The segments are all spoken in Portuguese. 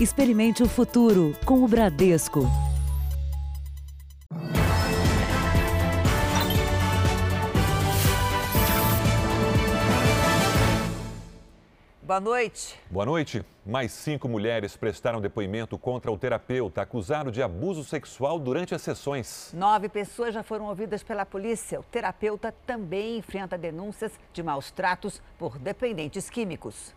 Experimente o futuro com o Bradesco. Boa noite. Boa noite. Mais cinco mulheres prestaram depoimento contra o terapeuta acusado de abuso sexual durante as sessões. Nove pessoas já foram ouvidas pela polícia. O terapeuta também enfrenta denúncias de maus tratos por dependentes químicos.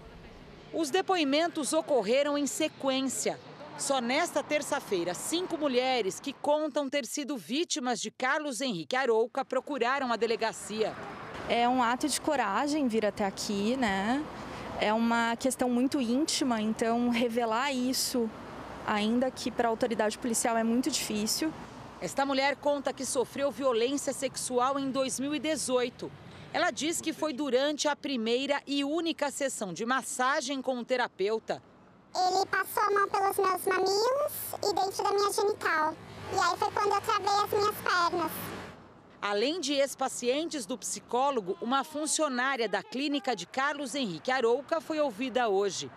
Os depoimentos ocorreram em sequência. Só nesta terça-feira, cinco mulheres que contam ter sido vítimas de Carlos Henrique Arouca procuraram a delegacia. É um ato de coragem vir até aqui, né? é uma questão muito íntima, então revelar isso, ainda que para a autoridade policial é muito difícil. Esta mulher conta que sofreu violência sexual em 2018. Ela diz que foi durante a primeira e única sessão de massagem com o terapeuta. Ele passou a mão pelos meus mamilos e dentro da minha genital. E aí foi quando eu travei as minhas pernas. Além de ex-pacientes do psicólogo, uma funcionária da clínica de Carlos Henrique Arouca foi ouvida hoje.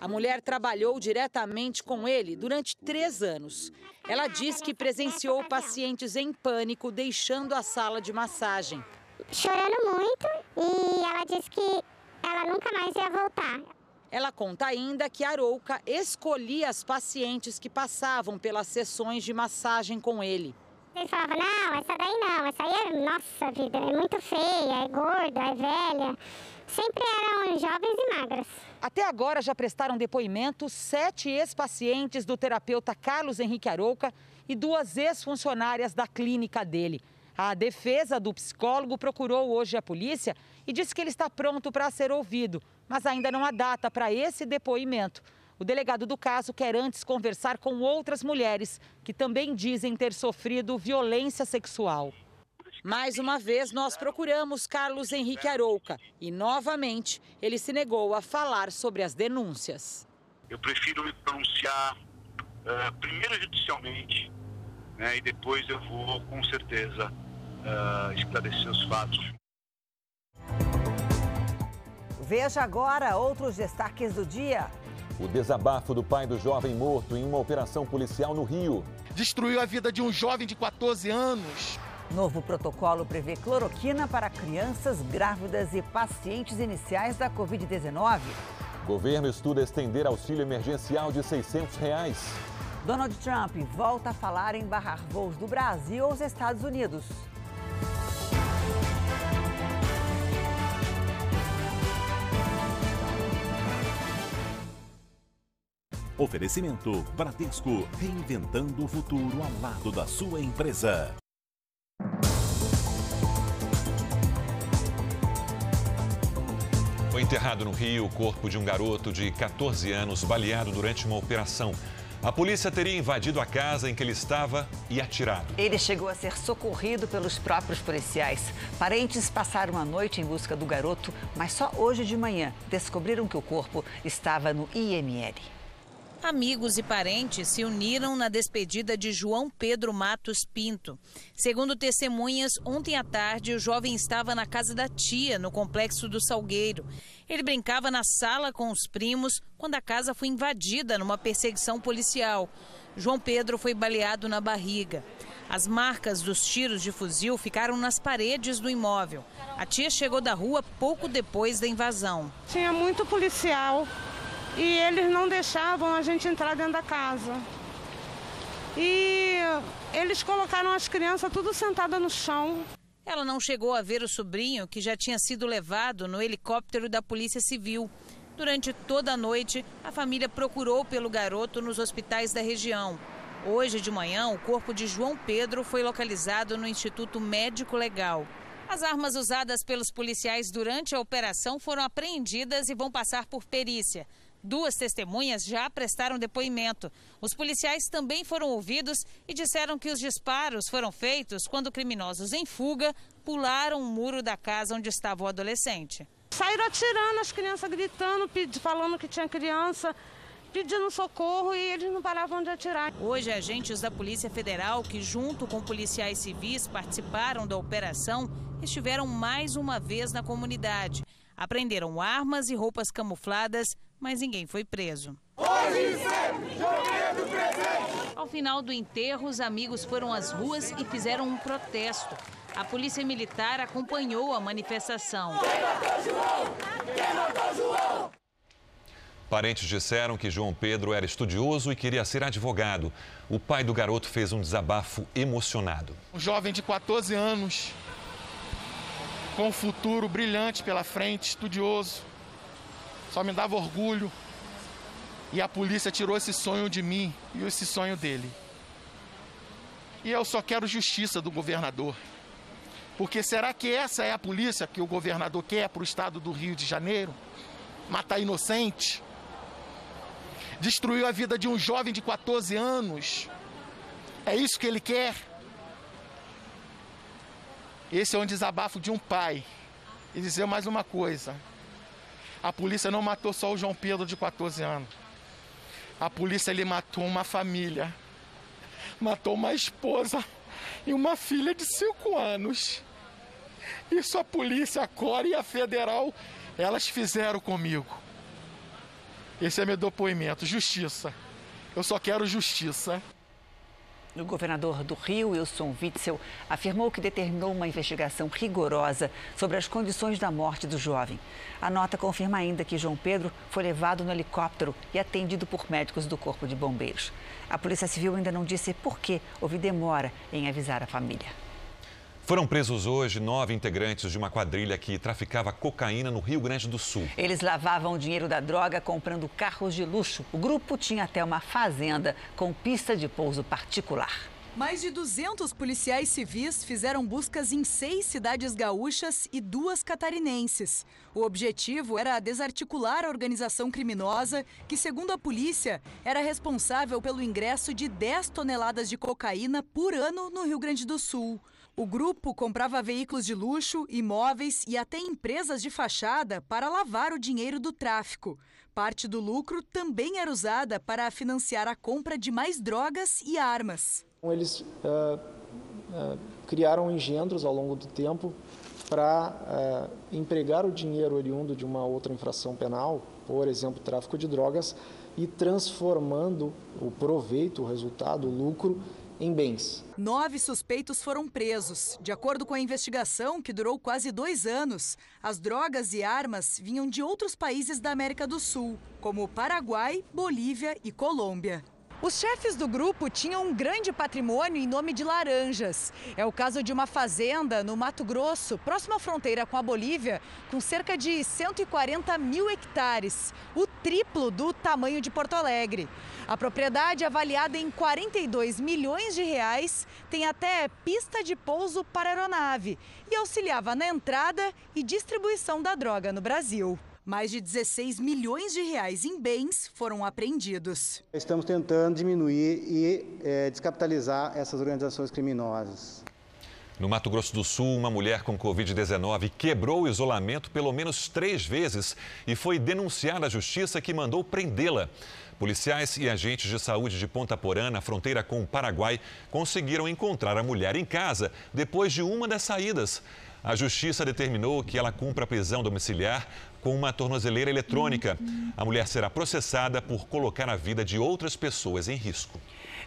A mulher trabalhou diretamente com ele durante três anos. Ela diz que presenciou pacientes em pânico deixando a sala de massagem. Chorando muito e ela disse que ela nunca mais ia voltar. Ela conta ainda que Arouca escolhia as pacientes que passavam pelas sessões de massagem com ele. Ele falava, não, essa daí não, essa aí é, nossa vida, é muito feia, é gorda, é velha. Sempre eram jovens e magras. Até agora já prestaram depoimento sete ex-pacientes do terapeuta Carlos Henrique Arouca e duas ex-funcionárias da clínica dele. A defesa do psicólogo procurou hoje a polícia e disse que ele está pronto para ser ouvido, mas ainda não há data para esse depoimento. O delegado do caso quer antes conversar com outras mulheres que também dizem ter sofrido violência sexual. Mais uma vez, nós procuramos Carlos Henrique Arouca e, novamente, ele se negou a falar sobre as denúncias. Eu prefiro me pronunciar uh, primeiro judicialmente né, e depois eu vou, com certeza, uh, esclarecer os fatos. Veja agora outros destaques do dia. O desabafo do pai do jovem morto em uma operação policial no Rio. Destruiu a vida de um jovem de 14 anos. Novo protocolo prevê cloroquina para crianças grávidas e pacientes iniciais da Covid-19. Governo estuda estender auxílio emergencial de 600 reais. Donald Trump volta a falar em barrar voos do Brasil aos Estados Unidos. Oferecimento Bradesco, reinventando o futuro ao lado da sua empresa. Foi enterrado no Rio o corpo de um garoto de 14 anos baleado durante uma operação. A polícia teria invadido a casa em que ele estava e atirado. Ele chegou a ser socorrido pelos próprios policiais. Parentes passaram a noite em busca do garoto, mas só hoje de manhã descobriram que o corpo estava no IML. Amigos e parentes se uniram na despedida de João Pedro Matos Pinto. Segundo testemunhas, ontem à tarde o jovem estava na casa da tia, no complexo do Salgueiro. Ele brincava na sala com os primos quando a casa foi invadida numa perseguição policial. João Pedro foi baleado na barriga. As marcas dos tiros de fuzil ficaram nas paredes do imóvel. A tia chegou da rua pouco depois da invasão. Tinha muito policial e eles não deixavam a gente entrar dentro da casa. E eles colocaram as crianças tudo sentada no chão. Ela não chegou a ver o sobrinho, que já tinha sido levado no helicóptero da Polícia Civil. Durante toda a noite, a família procurou pelo garoto nos hospitais da região. Hoje de manhã, o corpo de João Pedro foi localizado no Instituto Médico Legal. As armas usadas pelos policiais durante a operação foram apreendidas e vão passar por perícia. Duas testemunhas já prestaram depoimento. Os policiais também foram ouvidos e disseram que os disparos foram feitos quando criminosos em fuga pularam o muro da casa onde estava o adolescente. Saíram atirando, as crianças gritando, falando que tinha criança pedindo socorro e eles não paravam de atirar. Hoje, agentes da Polícia Federal, que junto com policiais civis participaram da operação, estiveram mais uma vez na comunidade. Apreenderam armas e roupas camufladas mas ninguém foi preso. Hoje sempre, João Pedro presente! Ao final do enterro, os amigos foram às ruas e fizeram um protesto. A polícia militar acompanhou a manifestação. Quem matou João? Quem matou João? Parentes disseram que João Pedro era estudioso e queria ser advogado. O pai do garoto fez um desabafo emocionado. Um jovem de 14 anos, com um futuro brilhante pela frente, estudioso. Só me dava orgulho. E a polícia tirou esse sonho de mim e esse sonho dele. E eu só quero justiça do governador. Porque será que essa é a polícia que o governador quer para o estado do Rio de Janeiro? Matar inocente? Destruiu a vida de um jovem de 14 anos? É isso que ele quer? Esse é um desabafo de um pai. E dizer mais uma coisa: a polícia não matou só o João Pedro de 14 anos. A polícia ele matou uma família. Matou uma esposa e uma filha de 5 anos. Isso a polícia, a Core e a Federal, elas fizeram comigo. Esse é meu depoimento, justiça. Eu só quero justiça. O governador do Rio, Wilson Witzel, afirmou que determinou uma investigação rigorosa sobre as condições da morte do jovem. A nota confirma ainda que João Pedro foi levado no helicóptero e atendido por médicos do Corpo de Bombeiros. A Polícia Civil ainda não disse por que houve demora em avisar a família. Foram presos hoje nove integrantes de uma quadrilha que traficava cocaína no Rio Grande do Sul. Eles lavavam o dinheiro da droga comprando carros de luxo. O grupo tinha até uma fazenda com pista de pouso particular. Mais de 200 policiais civis fizeram buscas em seis cidades gaúchas e duas catarinenses. O objetivo era desarticular a organização criminosa, que, segundo a polícia, era responsável pelo ingresso de 10 toneladas de cocaína por ano no Rio Grande do Sul. O grupo comprava veículos de luxo, imóveis e até empresas de fachada para lavar o dinheiro do tráfico. Parte do lucro também era usada para financiar a compra de mais drogas e armas. Eles uh, uh, criaram engendros ao longo do tempo para uh, empregar o dinheiro oriundo de uma outra infração penal, por exemplo, tráfico de drogas, e transformando o proveito, o resultado, o lucro, em bens. Nove suspeitos foram presos. De acordo com a investigação, que durou quase dois anos, as drogas e armas vinham de outros países da América do Sul, como Paraguai, Bolívia e Colômbia. Os chefes do grupo tinham um grande patrimônio em nome de laranjas. É o caso de uma fazenda no Mato Grosso, próxima à fronteira com a Bolívia, com cerca de 140 mil hectares, o triplo do tamanho de Porto Alegre. A propriedade, avaliada em 42 milhões de reais, tem até pista de pouso para aeronave e auxiliava na entrada e distribuição da droga no Brasil. Mais de 16 milhões de reais em bens foram apreendidos. Estamos tentando diminuir e é, descapitalizar essas organizações criminosas. No Mato Grosso do Sul, uma mulher com Covid-19 quebrou o isolamento pelo menos três vezes e foi denunciada à justiça que mandou prendê-la. Policiais e agentes de saúde de Ponta Porã, na fronteira com o Paraguai, conseguiram encontrar a mulher em casa depois de uma das saídas. A justiça determinou que ela cumpra a prisão domiciliar com uma tornozeleira eletrônica. A mulher será processada por colocar a vida de outras pessoas em risco.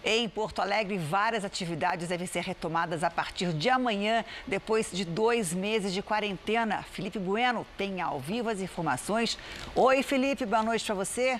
Em Porto Alegre, várias atividades devem ser retomadas a partir de amanhã, depois de dois meses de quarentena. Felipe Bueno tem ao vivo as informações. Oi, Felipe, boa noite para você.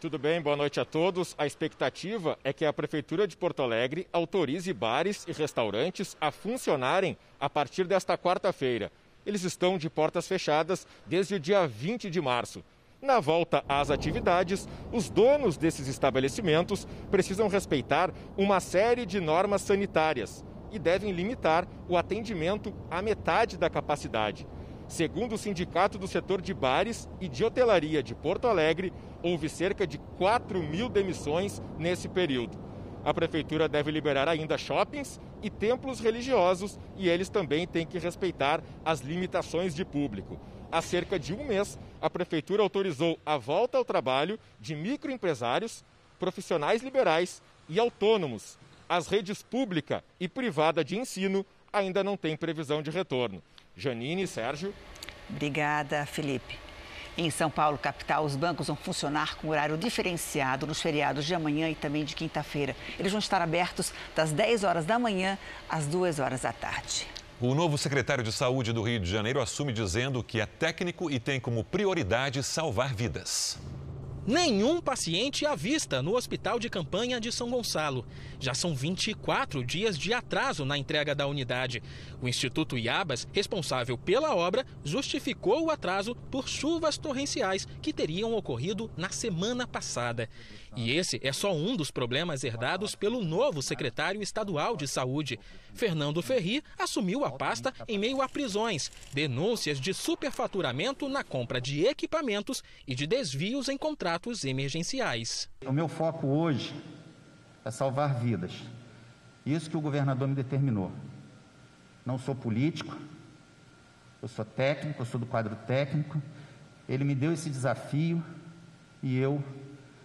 Tudo bem, boa noite a todos. A expectativa é que a Prefeitura de Porto Alegre autorize bares e restaurantes a funcionarem a partir desta quarta-feira. Eles estão de portas fechadas desde o dia 20 de março. Na volta às atividades, os donos desses estabelecimentos precisam respeitar uma série de normas sanitárias e devem limitar o atendimento à metade da capacidade. Segundo o Sindicato do Setor de Bares e de Hotelaria de Porto Alegre, houve cerca de 4 mil demissões nesse período. A Prefeitura deve liberar ainda shoppings e templos religiosos e eles também têm que respeitar as limitações de público. Há cerca de um mês, a Prefeitura autorizou a volta ao trabalho de microempresários, profissionais liberais e autônomos. As redes pública e privada de ensino ainda não têm previsão de retorno. Janine, Sérgio. Obrigada, Felipe. Em São Paulo, capital, os bancos vão funcionar com horário diferenciado nos feriados de amanhã e também de quinta-feira. Eles vão estar abertos das 10 horas da manhã às 2 horas da tarde. O novo secretário de Saúde do Rio de Janeiro assume dizendo que é técnico e tem como prioridade salvar vidas. Nenhum paciente à vista no Hospital de Campanha de São Gonçalo. Já são 24 dias de atraso na entrega da unidade. O Instituto Iabas, responsável pela obra, justificou o atraso por chuvas torrenciais que teriam ocorrido na semana passada. E esse é só um dos problemas herdados pelo novo secretário estadual de saúde. Fernando Ferri assumiu a pasta em meio a prisões, denúncias de superfaturamento na compra de equipamentos e de desvios em contratos emergenciais. O meu foco hoje é salvar vidas. Isso que o governador me determinou. Não sou político, eu sou técnico, eu sou do quadro técnico. Ele me deu esse desafio e eu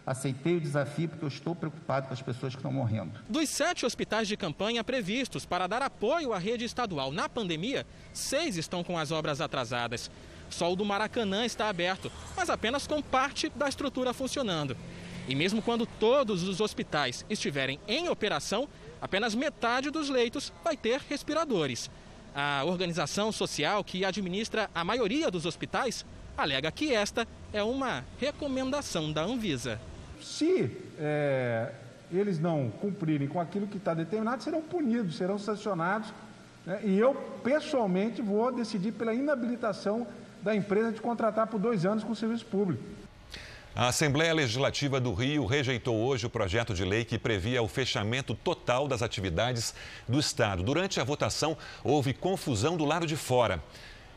Aceitei o desafio porque eu estou preocupado com as pessoas que estão morrendo. Dos sete hospitais de campanha previstos para dar apoio à rede estadual na pandemia, seis estão com as obras atrasadas. Só o do Maracanã está aberto, mas apenas com parte da estrutura funcionando. E mesmo quando todos os hospitais estiverem em operação, apenas metade dos leitos vai ter respiradores. A organização social que administra a maioria dos hospitais alega que esta é uma recomendação da Anvisa. Se é, eles não cumprirem com aquilo que está determinado, serão punidos, serão sancionados. Né? E eu, pessoalmente, vou decidir pela inabilitação da empresa de contratar por dois anos com o serviço público. A Assembleia Legislativa do Rio rejeitou hoje o projeto de lei que previa o fechamento total das atividades do Estado. Durante a votação, houve confusão do lado de fora.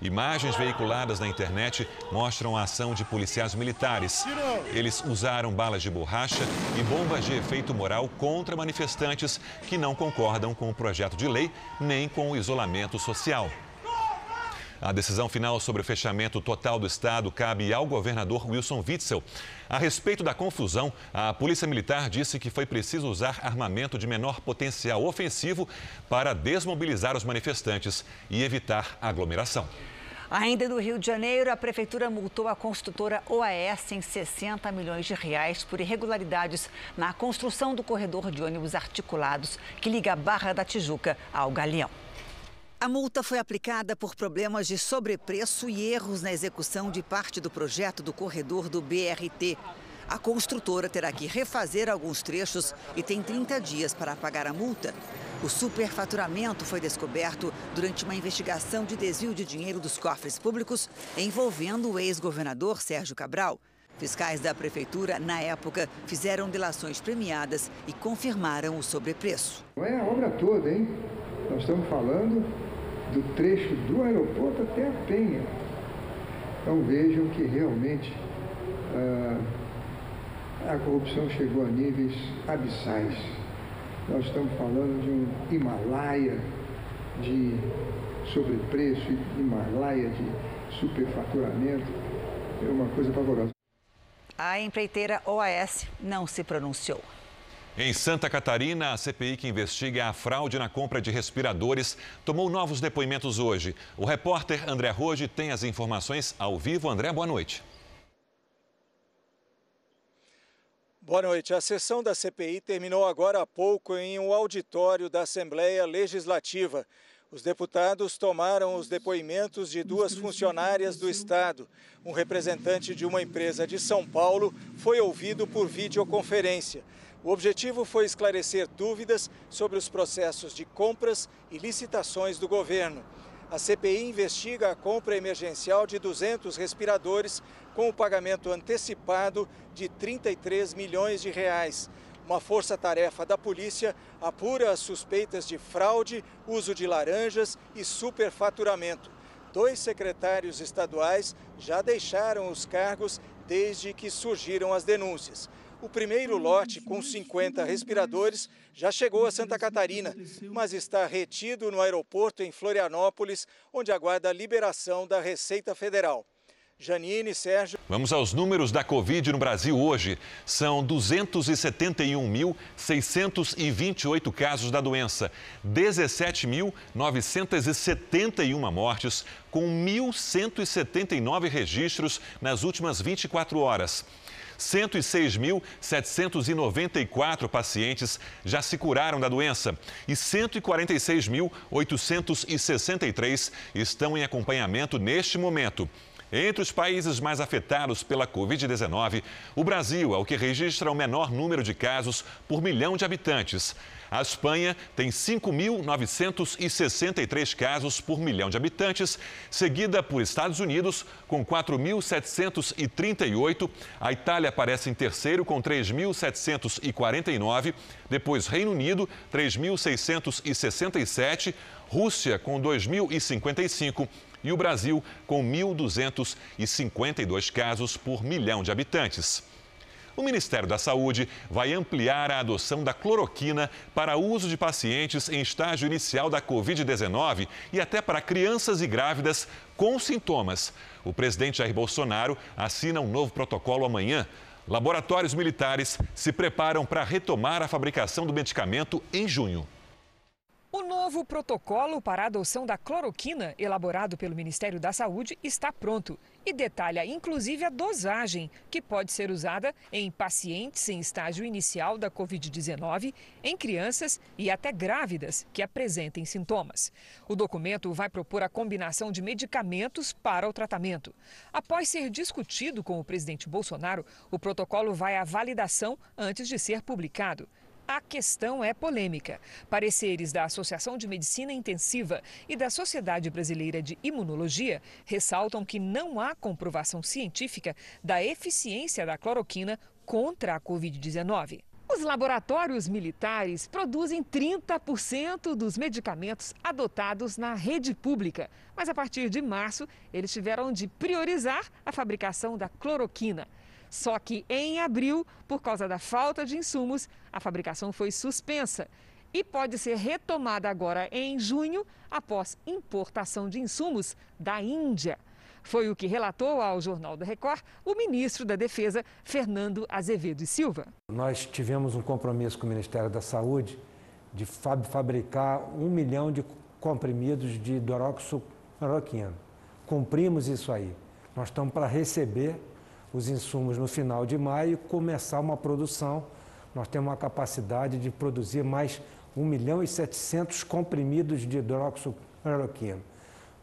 Imagens veiculadas na internet mostram a ação de policiais militares. Eles usaram balas de borracha e bombas de efeito moral contra manifestantes que não concordam com o projeto de lei nem com o isolamento social. A decisão final sobre o fechamento total do estado cabe ao governador Wilson Witzel. A respeito da confusão, a Polícia Militar disse que foi preciso usar armamento de menor potencial ofensivo para desmobilizar os manifestantes e evitar aglomeração. Ainda no Rio de Janeiro, a prefeitura multou a construtora OAS em 60 milhões de reais por irregularidades na construção do corredor de ônibus articulados que liga a Barra da Tijuca ao Galeão. A multa foi aplicada por problemas de sobrepreço e erros na execução de parte do projeto do corredor do BRT. A construtora terá que refazer alguns trechos e tem 30 dias para pagar a multa. O superfaturamento foi descoberto durante uma investigação de desvio de dinheiro dos cofres públicos envolvendo o ex-governador Sérgio Cabral. Fiscais da prefeitura, na época, fizeram delações premiadas e confirmaram o sobrepreço. Não é a obra toda, hein? Nós estamos falando do trecho do aeroporto até a Penha. Então vejam que realmente ah, a corrupção chegou a níveis abissais. Nós estamos falando de um Himalaia de sobrepreço, Himalaia de superfaturamento. É uma coisa pavorosa. A empreiteira OAS não se pronunciou. Em Santa Catarina, a CPI que investiga a fraude na compra de respiradores tomou novos depoimentos hoje. O repórter André Roge tem as informações ao vivo. André, boa noite. Boa noite. A sessão da CPI terminou agora há pouco em um auditório da Assembleia Legislativa. Os deputados tomaram os depoimentos de duas funcionárias do Estado. Um representante de uma empresa de São Paulo foi ouvido por videoconferência. O objetivo foi esclarecer dúvidas sobre os processos de compras e licitações do governo. A CPI investiga a compra emergencial de 200 respiradores com o pagamento antecipado de 33 milhões de reais. Uma força-tarefa da polícia apura as suspeitas de fraude, uso de laranjas e superfaturamento. Dois secretários estaduais já deixaram os cargos desde que surgiram as denúncias. O primeiro lote, com 50 respiradores, já chegou a Santa Catarina, mas está retido no aeroporto em Florianópolis, onde aguarda a liberação da Receita Federal. Janine, Sérgio. Vamos aos números da Covid no Brasil hoje. São 271.628 casos da doença, 17.971 mortes, com 1.179 registros nas últimas 24 horas. 106.794 pacientes já se curaram da doença e 146.863 estão em acompanhamento neste momento. Entre os países mais afetados pela Covid-19, o Brasil é o que registra o menor número de casos por milhão de habitantes. A Espanha tem 5.963 casos por milhão de habitantes, seguida por Estados Unidos, com 4.738. A Itália aparece em terceiro, com 3.749. Depois, Reino Unido, 3.667. Rússia, com 2.055 e o Brasil com 1.252 casos por milhão de habitantes. O Ministério da Saúde vai ampliar a adoção da cloroquina para uso de pacientes em estágio inicial da Covid-19 e até para crianças e grávidas com sintomas. O presidente Jair Bolsonaro assina um novo protocolo amanhã. Laboratórios militares se preparam para retomar a fabricação do medicamento em junho. O novo protocolo para a adoção da cloroquina, elaborado pelo Ministério da Saúde, está pronto e detalha inclusive a dosagem que pode ser usada em pacientes em estágio inicial da Covid-19, em crianças e até grávidas que apresentem sintomas. O documento vai propor a combinação de medicamentos para o tratamento. Após ser discutido com o presidente Bolsonaro, o protocolo vai à validação antes de ser publicado. A questão é polêmica. Pareceres da Associação de Medicina Intensiva e da Sociedade Brasileira de Imunologia ressaltam que não há comprovação científica da eficiência da cloroquina contra a Covid-19. Os laboratórios militares produzem 30% dos medicamentos adotados na rede pública, mas a partir de março eles tiveram de priorizar a fabricação da cloroquina. Só que em abril, por causa da falta de insumos, a fabricação foi suspensa e pode ser retomada agora em junho, após importação de insumos da Índia. Foi o que relatou ao Jornal da Record o ministro da Defesa, Fernando Azevedo e Silva. Nós tivemos um compromisso com o Ministério da Saúde de fabricar um milhão de comprimidos de hidroxicloroquina. Cumprimos isso aí. Nós estamos para receber os insumos no final de maio e começar uma produção. Nós temos uma capacidade de produzir mais 1 milhão e 700 comprimidos de hidroxicloroquina.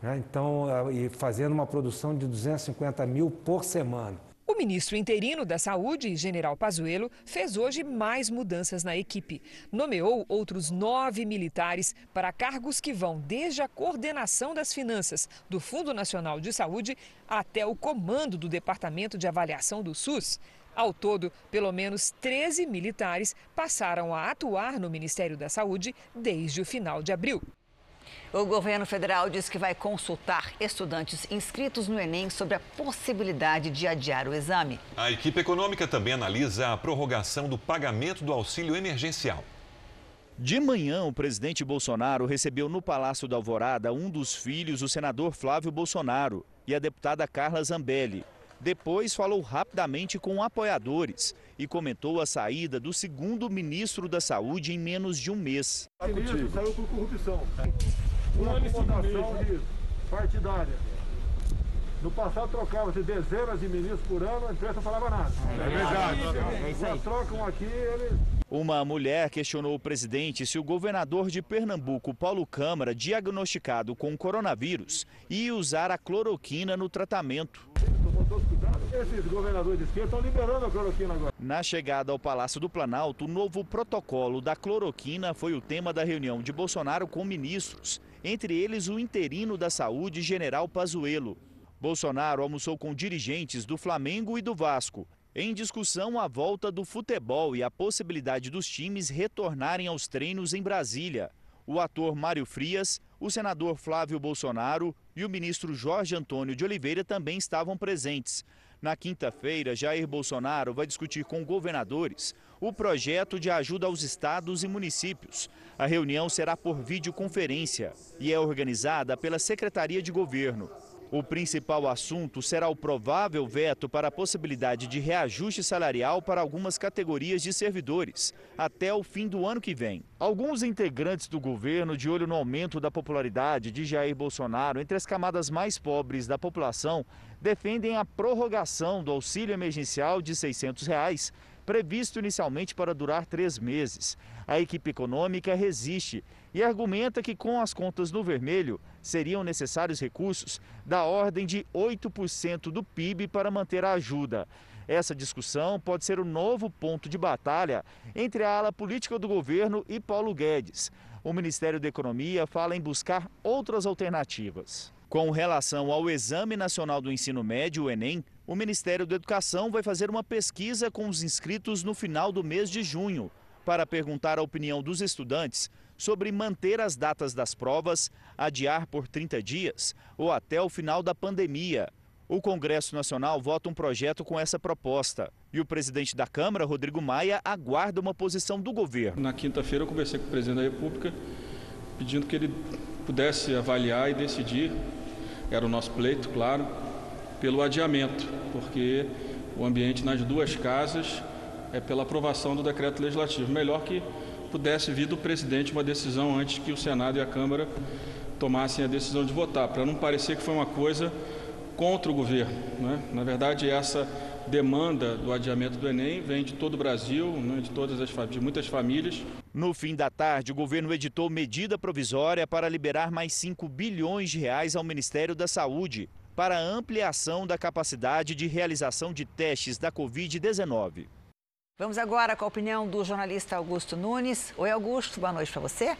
Né? Então, e fazendo uma produção de 250 mil por semana. O ministro interino da Saúde, General Pazuello, fez hoje mais mudanças na equipe. Nomeou outros nove militares para cargos que vão desde a coordenação das finanças do Fundo Nacional de Saúde até o comando do Departamento de Avaliação do SUS. Ao todo, pelo menos 13 militares passaram a atuar no Ministério da Saúde desde o final de abril. O governo federal diz que vai consultar estudantes inscritos no Enem sobre a possibilidade de adiar o exame. A equipe econômica também analisa a prorrogação do pagamento do auxílio emergencial. De manhã, o presidente Bolsonaro recebeu no Palácio da Alvorada um dos filhos, o senador Flávio Bolsonaro, e a deputada Carla Zambelli. Depois falou rapidamente com apoiadores e comentou a saída do segundo ministro da Saúde em menos de um mês. O ministro saiu por corrupção. Uma votação partidária. No passado trocava-se dezenas de ministros por ano, a imprensa não falava nada. É verdade. É isso aí. trocam aqui, eles... Uma mulher questionou o presidente se o governador de Pernambuco, Paulo Câmara, diagnosticado com coronavírus, ia usar a cloroquina no tratamento. Esses governadores de esquerda estão liberando a cloroquina agora. Na chegada ao Palácio do Planalto, o novo protocolo da cloroquina foi o tema da reunião de Bolsonaro com ministros, entre eles o interino da Saúde, General Pazuello. Bolsonaro almoçou com dirigentes do Flamengo e do Vasco. Em discussão, a volta do futebol e a possibilidade dos times retornarem aos treinos em Brasília. O ator Mário Frias, o senador Flávio Bolsonaro e o ministro Jorge Antônio de Oliveira também estavam presentes. Na quinta-feira, Jair Bolsonaro vai discutir com governadores o projeto de ajuda aos estados e municípios. A reunião será por videoconferência e é organizada pela Secretaria de Governo. O principal assunto será o provável veto para a possibilidade de reajuste salarial para algumas categorias de servidores até o fim do ano que vem. Alguns integrantes do governo, de olho no aumento da popularidade de Jair Bolsonaro entre as camadas mais pobres da população, defendem a prorrogação do auxílio emergencial de 600 reais, previsto inicialmente para durar três meses. A equipe econômica resiste e argumenta que, com as contas no vermelho, seriam necessários recursos da ordem de 8% do PIB para manter a ajuda. Essa discussão pode ser o novo ponto de batalha entre a ala política do governo e Paulo Guedes. O Ministério da Economia fala em buscar outras alternativas. Com relação ao Exame Nacional do Ensino Médio, o Enem, o Ministério da Educação vai fazer uma pesquisa com os inscritos no final do mês de junho para perguntar a opinião dos estudantes sobre manter as datas das provas, adiar por 30 dias ou até o final da pandemia. O Congresso Nacional vota um projeto com essa proposta. E o presidente da Câmara, Rodrigo Maia, aguarda uma posição do governo. Na quinta-feira, eu conversei com o presidente da República, pedindo que ele pudesse avaliar e decidir, era o nosso pleito, claro, pelo adiamento, porque o ambiente nas duas casas é pela aprovação do decreto legislativo. Melhor que pudesse vir do presidente uma decisão antes que o Senado e a Câmara tomassem a decisão de votar, para não parecer que foi uma coisa contra o governo. Né? Na verdade, essa demanda do adiamento do Enem vem de todo o Brasil, né? de todas as de muitas famílias. No fim da tarde, o governo editou medida provisória para liberar mais 5 bilhões de reais ao Ministério da Saúde para ampliação da capacidade de realização de testes da Covid-19. Vamos agora com a opinião do jornalista Augusto Nunes. Oi, Augusto, boa noite para você.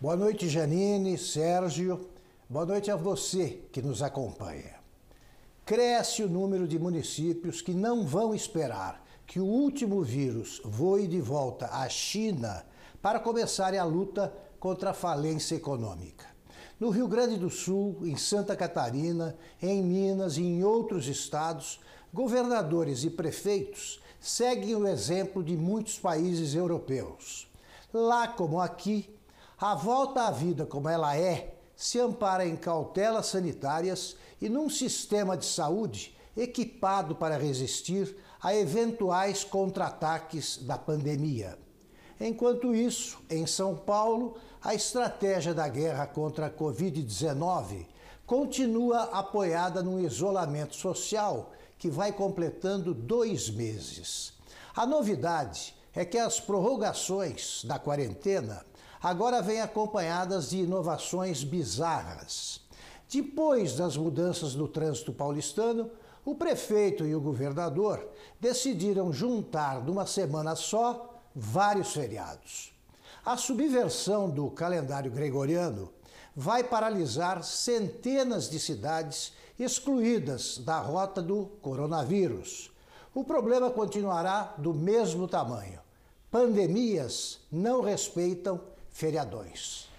Boa noite, Janine, Sérgio. Boa noite a você que nos acompanha. Cresce o número de municípios que não vão esperar que o último vírus voe de volta à China para começarem a luta contra a falência econômica. No Rio Grande do Sul, em Santa Catarina, em Minas e em outros estados, governadores e prefeitos seguem o exemplo de muitos países europeus. Lá como aqui, a volta à vida como ela é se ampara em cautelas sanitárias e num sistema de saúde equipado para resistir a eventuais contra-ataques da pandemia. Enquanto isso, em São Paulo, a estratégia da guerra contra a Covid-19 continua apoiada num isolamento social que vai completando dois meses. A novidade é que as prorrogações da quarentena agora vêm acompanhadas de inovações bizarras. Depois das mudanças no trânsito paulistano, o prefeito e o governador decidiram juntar numa semana só vários feriados. A subversão do calendário gregoriano vai paralisar centenas de cidades excluídas da rota do coronavírus. O problema continuará do mesmo tamanho. Pandemias não respeitam feriadões.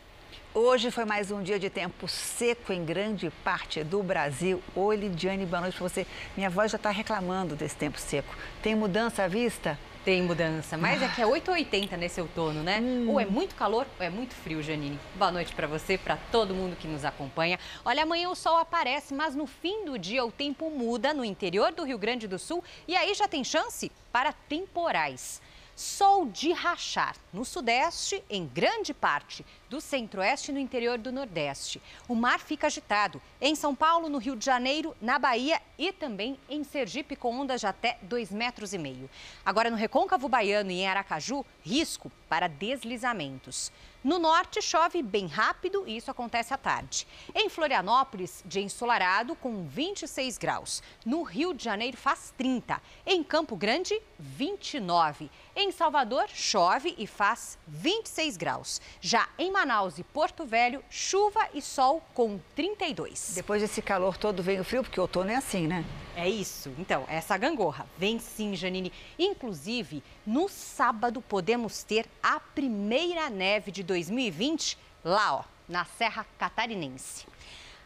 Hoje foi mais um dia de tempo seco em grande parte do Brasil. Oi, Lidiane, boa noite para você. Minha voz já está reclamando desse tempo seco. Tem mudança à vista? Tem mudança, mas é que é 8,80 nesse outono, né? Hum. Ou é muito calor ou é muito frio, Janine. Boa noite para você, para todo mundo que nos acompanha. Olha, amanhã o sol aparece, mas no fim do dia o tempo muda no interior do Rio Grande do Sul e aí já tem chance para temporais. Sol de rachar no sudeste, em grande parte do centro-oeste e no interior do nordeste. O mar fica agitado em São Paulo, no Rio de Janeiro, na Bahia e também em Sergipe, com ondas de até 2,5 metros. e meio. Agora, no Recôncavo Baiano e em Aracaju, risco para deslizamentos. No norte, chove bem rápido e isso acontece à tarde. Em Florianópolis, dia ensolarado com 26 graus. No Rio de Janeiro, faz 30. Em Campo Grande, 29. Em Salvador, chove e faz 26 graus. Já em Manaus e Porto Velho, chuva e sol com 32. Depois desse calor todo vem o frio, porque o outono é assim, né? É isso. Então, essa gangorra vem sim, Janine. Inclusive, no sábado podemos ter a primeira neve de 2020 lá, ó, na Serra Catarinense.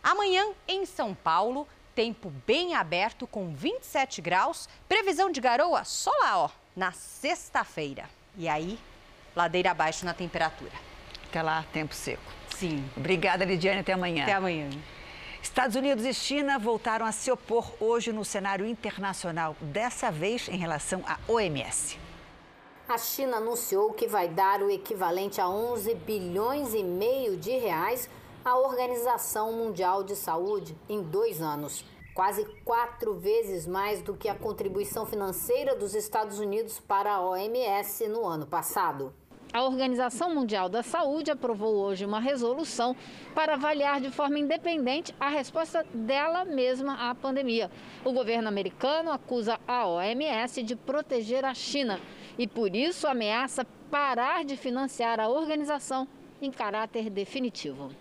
Amanhã, em São Paulo, tempo bem aberto com 27 graus. Previsão de garoa só lá, ó, na sexta-feira. E aí, ladeira abaixo na temperatura. Até lá, tempo seco. Sim. Obrigada, Lidiane. Até amanhã. Até amanhã. Estados Unidos e China voltaram a se opor hoje no cenário internacional, dessa vez em relação à OMS. A China anunciou que vai dar o equivalente a 11 bilhões e meio de reais à Organização Mundial de Saúde em dois anos, quase quatro vezes mais do que a contribuição financeira dos Estados Unidos para a OMS no ano passado. A Organização Mundial da Saúde aprovou hoje uma resolução para avaliar de forma independente a resposta dela mesma à pandemia. O governo americano acusa a OMS de proteger a China e, por isso, ameaça parar de financiar a organização em caráter definitivo.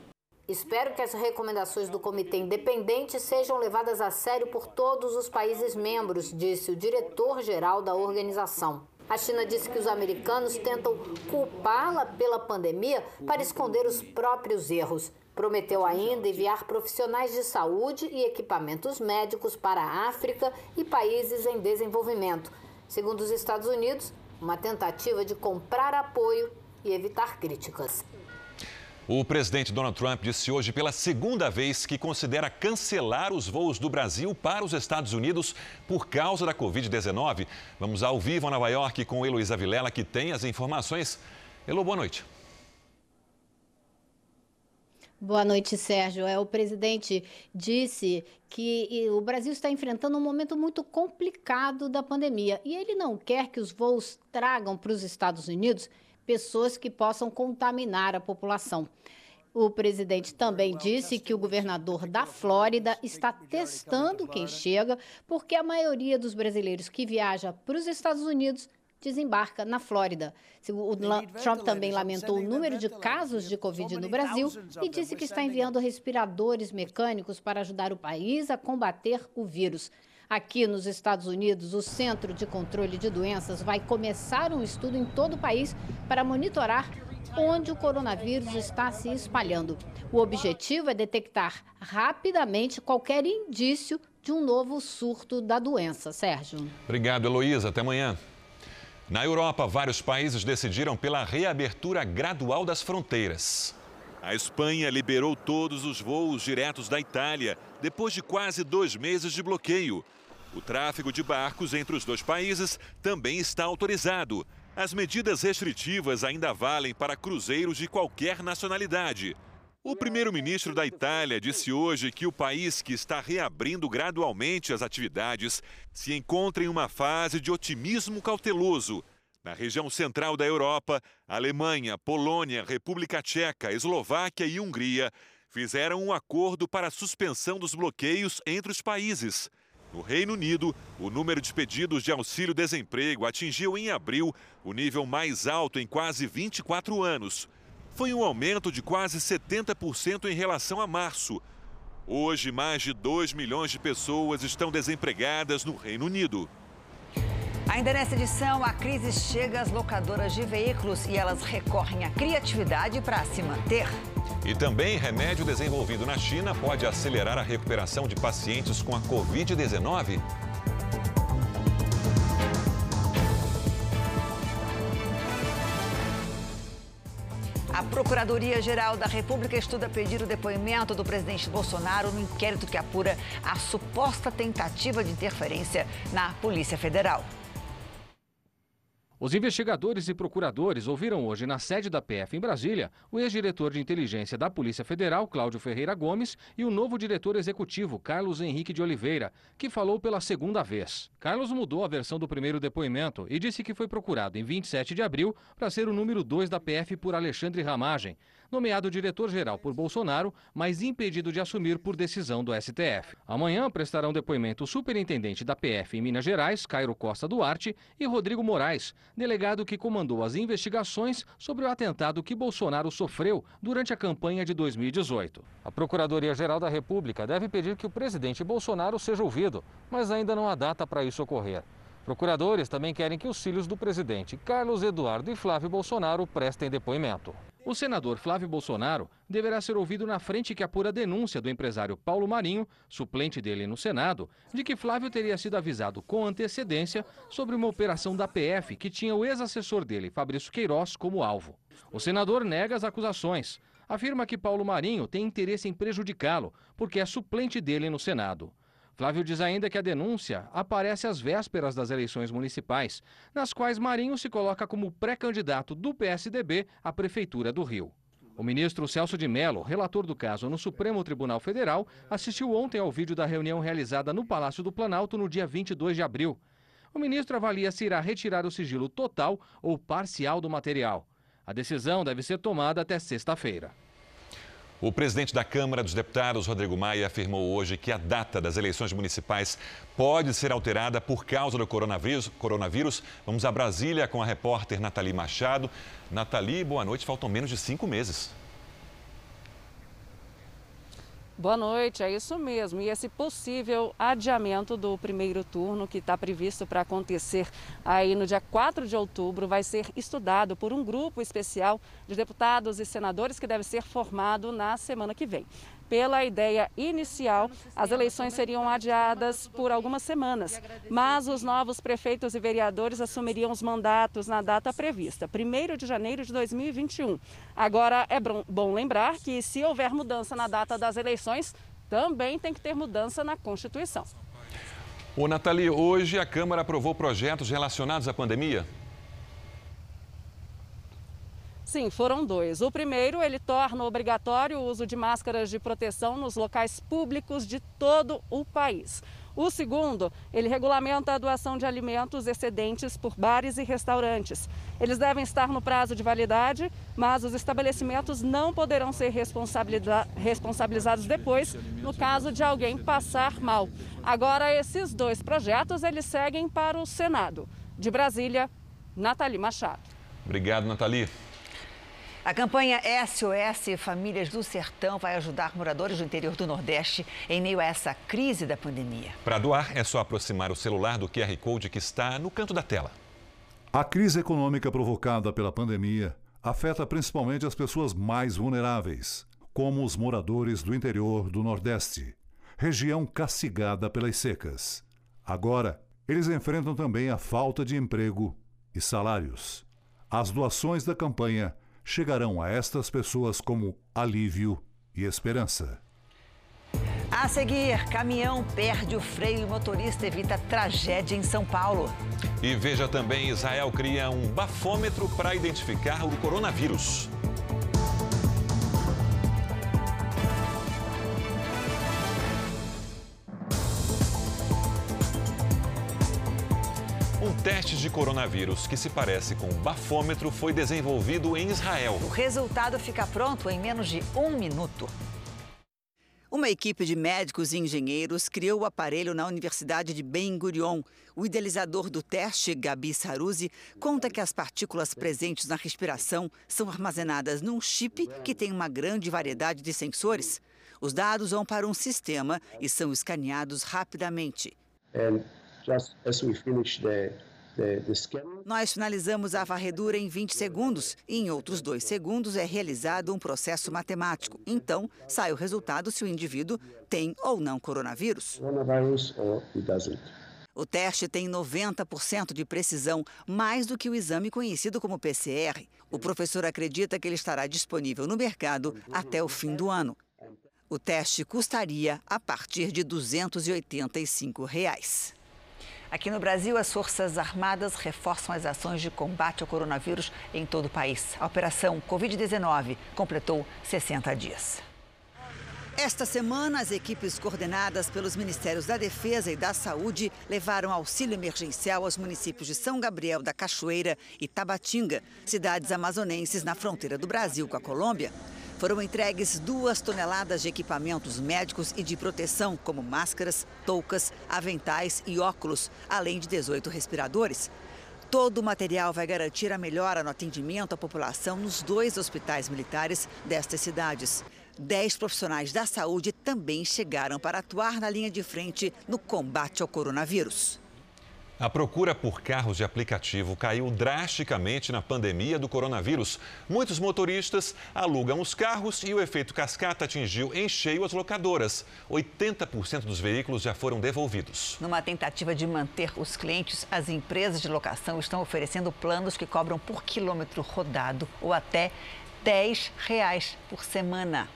Espero que as recomendações do Comitê Independente sejam levadas a sério por todos os países membros, disse o diretor-geral da organização. A China disse que os americanos tentam culpá-la pela pandemia para esconder os próprios erros. Prometeu ainda enviar profissionais de saúde e equipamentos médicos para a África e países em desenvolvimento. Segundo os Estados Unidos, uma tentativa de comprar apoio e evitar críticas. O presidente Donald Trump disse hoje pela segunda vez que considera cancelar os voos do Brasil para os Estados Unidos por causa da Covid-19. Vamos ao vivo a Nova York com Heloísa Vilela, que tem as informações. Elo, boa noite. Boa noite, Sérgio. É, o presidente disse que o Brasil está enfrentando um momento muito complicado da pandemia e ele não quer que os voos tragam para os Estados Unidos pessoas que possam contaminar a população. O presidente também disse que o governador da Flórida está testando quem chega, porque a maioria dos brasileiros que viaja para os Estados Unidos desembarca na Flórida. O Trump também lamentou o número de casos de Covid no Brasil e disse que está enviando respiradores mecânicos para ajudar o país a combater o vírus. Aqui nos Estados Unidos, o Centro de Controle de Doenças vai começar um estudo em todo o país para monitorar onde o coronavírus está se espalhando. O objetivo é detectar rapidamente qualquer indício de um novo surto da doença. Sérgio. Obrigado, Heloísa. Até amanhã. Na Europa, vários países decidiram pela reabertura gradual das fronteiras. A Espanha liberou todos os voos diretos da Itália depois de quase dois meses de bloqueio. O tráfego de barcos entre os dois países também está autorizado. As medidas restritivas ainda valem para cruzeiros de qualquer nacionalidade. O primeiro-ministro da Itália disse hoje que o país que está reabrindo gradualmente as atividades se encontra em uma fase de otimismo cauteloso na região central da Europa, Alemanha, Polônia, República Tcheca, Eslováquia e Hungria fizeram um acordo para a suspensão dos bloqueios entre os países. No Reino Unido, o número de pedidos de auxílio-desemprego atingiu em abril o nível mais alto em quase 24 anos. Foi um aumento de quase 70% em relação a março. Hoje, mais de 2 milhões de pessoas estão desempregadas no Reino Unido. Ainda nessa edição, a crise chega às locadoras de veículos e elas recorrem à criatividade para se manter. E também remédio desenvolvido na China pode acelerar a recuperação de pacientes com a Covid-19. A Procuradoria-Geral da República estuda pedir o depoimento do presidente Bolsonaro no inquérito que apura a suposta tentativa de interferência na Polícia Federal. Os investigadores e procuradores ouviram hoje na sede da PF em Brasília o ex-diretor de inteligência da Polícia Federal, Cláudio Ferreira Gomes, e o novo diretor executivo, Carlos Henrique de Oliveira, que falou pela segunda vez. Carlos mudou a versão do primeiro depoimento e disse que foi procurado em 27 de abril para ser o número 2 da PF por Alexandre Ramagem, nomeado diretor-geral por Bolsonaro, mas impedido de assumir por decisão do STF. Amanhã prestarão depoimento o superintendente da PF em Minas Gerais, Cairo Costa Duarte, e Rodrigo Moraes, delegado que comandou as investigações sobre o atentado que Bolsonaro sofreu durante a campanha de 2018. A Procuradoria-Geral da República deve pedir que o presidente Bolsonaro seja ouvido, mas ainda não há data para isso ocorrer. Procuradores também querem que os filhos do presidente Carlos Eduardo e Flávio Bolsonaro prestem depoimento. O senador Flávio Bolsonaro deverá ser ouvido na frente que apura a denúncia do empresário Paulo Marinho, suplente dele no Senado, de que Flávio teria sido avisado com antecedência sobre uma operação da PF que tinha o ex-assessor dele, Fabrício Queiroz, como alvo. O senador nega as acusações. afirma que Paulo Marinho tem interesse em prejudicá-lo, porque é suplente dele no Senado. Flávio diz ainda que a denúncia aparece às vésperas das eleições municipais, nas quais Marinho se coloca como pré-candidato do PSDB à Prefeitura do Rio. O ministro Celso de Mello, relator do caso no Supremo Tribunal Federal, assistiu ontem ao vídeo da reunião realizada no Palácio do Planalto no dia 22 de abril. O ministro avalia se irá retirar o sigilo total ou parcial do material. A decisão deve ser tomada até sexta-feira. O presidente da Câmara dos Deputados, Rodrigo Maia, afirmou hoje que a data das eleições municipais pode ser alterada por causa do coronavírus. Vamos a Brasília com a repórter Nathalie Machado. Nathalie, boa noite. Faltam menos de cinco meses. Boa noite, é isso mesmo. E esse possível adiamento do primeiro turno, que está previsto para acontecer aí no dia 4 de outubro, vai ser estudado por um grupo especial de deputados e senadores que deve ser formado na semana que vem. Pela ideia inicial, as eleições seriam adiadas por algumas semanas, mas os novos prefeitos e vereadores assumiriam os mandatos na data prevista, 1 de janeiro de 2021. Agora, é bom lembrar que, se houver mudança na data das eleições, também tem que ter mudança na Constituição. Ô, Nathalie, hoje a Câmara aprovou projetos relacionados à pandemia? Sim, foram dois. O primeiro, ele torna obrigatório o uso de máscaras de proteção nos locais públicos de todo o país. O segundo, ele regulamenta a doação de alimentos excedentes por bares e restaurantes. Eles devem estar no prazo de validade, mas os estabelecimentos não poderão ser responsabiliza responsabilizados depois no caso de alguém passar mal. Agora, esses dois projetos, eles seguem para o Senado. De Brasília, Nathalie Machado. Obrigado, Nathalie. A campanha SOS Famílias do Sertão vai ajudar moradores do interior do Nordeste em meio a essa crise da pandemia. Para doar, é só aproximar o celular do QR Code que está no canto da tela. A crise econômica provocada pela pandemia afeta principalmente as pessoas mais vulneráveis, como os moradores do interior do Nordeste, região castigada pelas secas. Agora, eles enfrentam também a falta de emprego e salários. As doações da campanha chegarão a estas pessoas como alívio e esperança. A seguir, caminhão perde o freio e motorista evita tragédia em São Paulo. E veja também, Israel cria um bafômetro para identificar o coronavírus. De coronavírus que se parece com um bafômetro foi desenvolvido em Israel. O resultado fica pronto em menos de um minuto. Uma equipe de médicos e engenheiros criou o aparelho na Universidade de Ben Gurion. O idealizador do teste, Gabi Saruzi, conta que as partículas presentes na respiração são armazenadas num chip que tem uma grande variedade de sensores. Os dados vão para um sistema e são escaneados rapidamente. And just as we finish the nós finalizamos a varredura em 20 segundos e em outros dois segundos é realizado um processo matemático. Então, sai o resultado se o indivíduo tem ou não coronavírus. O teste tem 90% de precisão, mais do que o exame conhecido como PCR. O professor acredita que ele estará disponível no mercado até o fim do ano. O teste custaria a partir de 285 reais. Aqui no Brasil, as Forças Armadas reforçam as ações de combate ao coronavírus em todo o país. A operação Covid-19 completou 60 dias. Esta semana, as equipes coordenadas pelos Ministérios da Defesa e da Saúde levaram auxílio emergencial aos municípios de São Gabriel da Cachoeira e Tabatinga, cidades amazonenses na fronteira do Brasil com a Colômbia. Foram entregues duas toneladas de equipamentos médicos e de proteção, como máscaras, toucas, aventais e óculos, além de 18 respiradores. Todo o material vai garantir a melhora no atendimento à população nos dois hospitais militares destas cidades. Dez profissionais da saúde também chegaram para atuar na linha de frente no combate ao coronavírus. A procura por carros de aplicativo caiu drasticamente na pandemia do coronavírus. Muitos motoristas alugam os carros e o efeito cascata atingiu em cheio as locadoras. 80% dos veículos já foram devolvidos. Numa tentativa de manter os clientes, as empresas de locação estão oferecendo planos que cobram por quilômetro rodado ou até 10 reais por semana.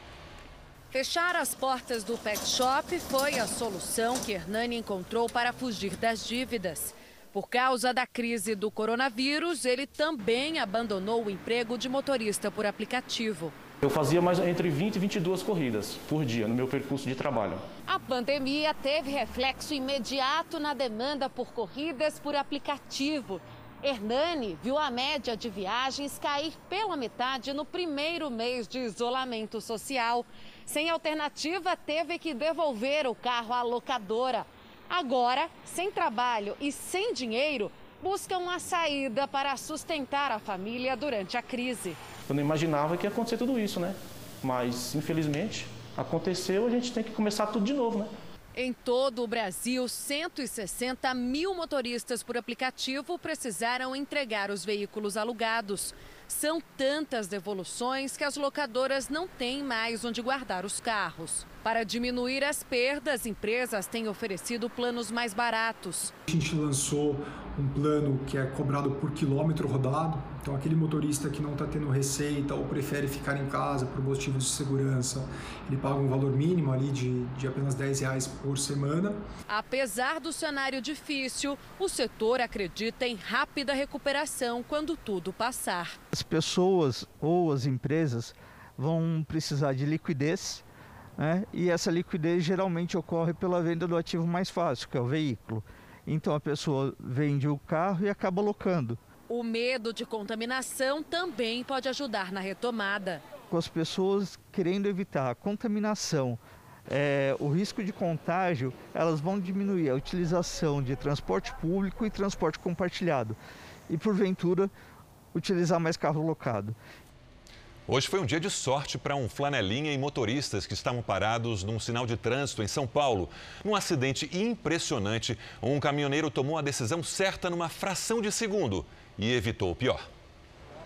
Fechar as portas do pet shop foi a solução que Hernani encontrou para fugir das dívidas. Por causa da crise do coronavírus, ele também abandonou o emprego de motorista por aplicativo. Eu fazia mais entre 20 e 22 corridas por dia no meu percurso de trabalho. A pandemia teve reflexo imediato na demanda por corridas por aplicativo. Hernani viu a média de viagens cair pela metade no primeiro mês de isolamento social. Sem alternativa, teve que devolver o carro à locadora. Agora, sem trabalho e sem dinheiro, buscam uma saída para sustentar a família durante a crise. Eu não imaginava que ia acontecer tudo isso, né? Mas, infelizmente, aconteceu, a gente tem que começar tudo de novo, né? Em todo o Brasil, 160 mil motoristas por aplicativo precisaram entregar os veículos alugados. São tantas devoluções que as locadoras não têm mais onde guardar os carros. Para diminuir as perdas, empresas têm oferecido planos mais baratos. A gente lançou um plano que é cobrado por quilômetro rodado. Então, aquele motorista que não está tendo receita ou prefere ficar em casa por motivos de segurança, ele paga um valor mínimo ali de, de apenas 10 reais por semana. Apesar do cenário difícil, o setor acredita em rápida recuperação quando tudo passar. As pessoas ou as empresas vão precisar de liquidez né? e essa liquidez geralmente ocorre pela venda do ativo mais fácil, que é o veículo. Então a pessoa vende o carro e acaba locando. O medo de contaminação também pode ajudar na retomada. Com as pessoas querendo evitar a contaminação, é, o risco de contágio, elas vão diminuir a utilização de transporte público e transporte compartilhado. E porventura, utilizar mais carro locado. Hoje foi um dia de sorte para um flanelinha e motoristas que estavam parados num sinal de trânsito em São Paulo. Num acidente impressionante, um caminhoneiro tomou a decisão certa numa fração de segundo e evitou o pior.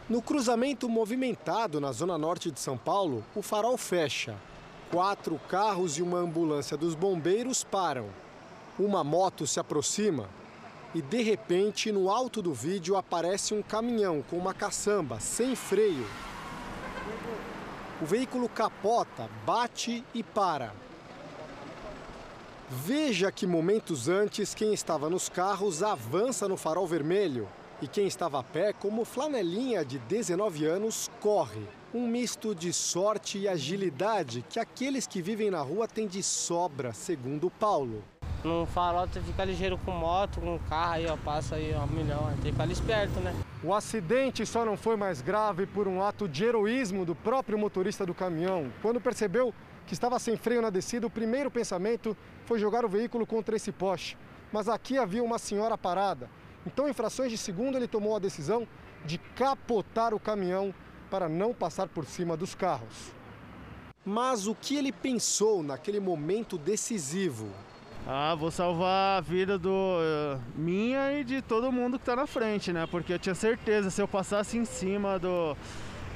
No cruzamento movimentado na zona norte de São Paulo, o farol fecha. Quatro carros e uma ambulância dos bombeiros param. Uma moto se aproxima e, de repente, no alto do vídeo aparece um caminhão com uma caçamba sem freio o veículo capota, bate e para. Veja que momentos antes quem estava nos carros avança no farol vermelho e quem estava a pé, como flanelinha de 19 anos, corre. Um misto de sorte e agilidade que aqueles que vivem na rua têm de sobra, segundo Paulo. No farol você fica ligeiro com moto, com carro, aí ó, passa aí ó, um milhão, tem que ficar esperto, né? O acidente só não foi mais grave por um ato de heroísmo do próprio motorista do caminhão. Quando percebeu que estava sem freio na descida, o primeiro pensamento foi jogar o veículo contra esse poste. Mas aqui havia uma senhora parada. Então, em frações de segundo, ele tomou a decisão de capotar o caminhão para não passar por cima dos carros. Mas o que ele pensou naquele momento decisivo? Ah, vou salvar a vida do uh, minha e de todo mundo que tá na frente, né? Porque eu tinha certeza, se eu passasse em cima do,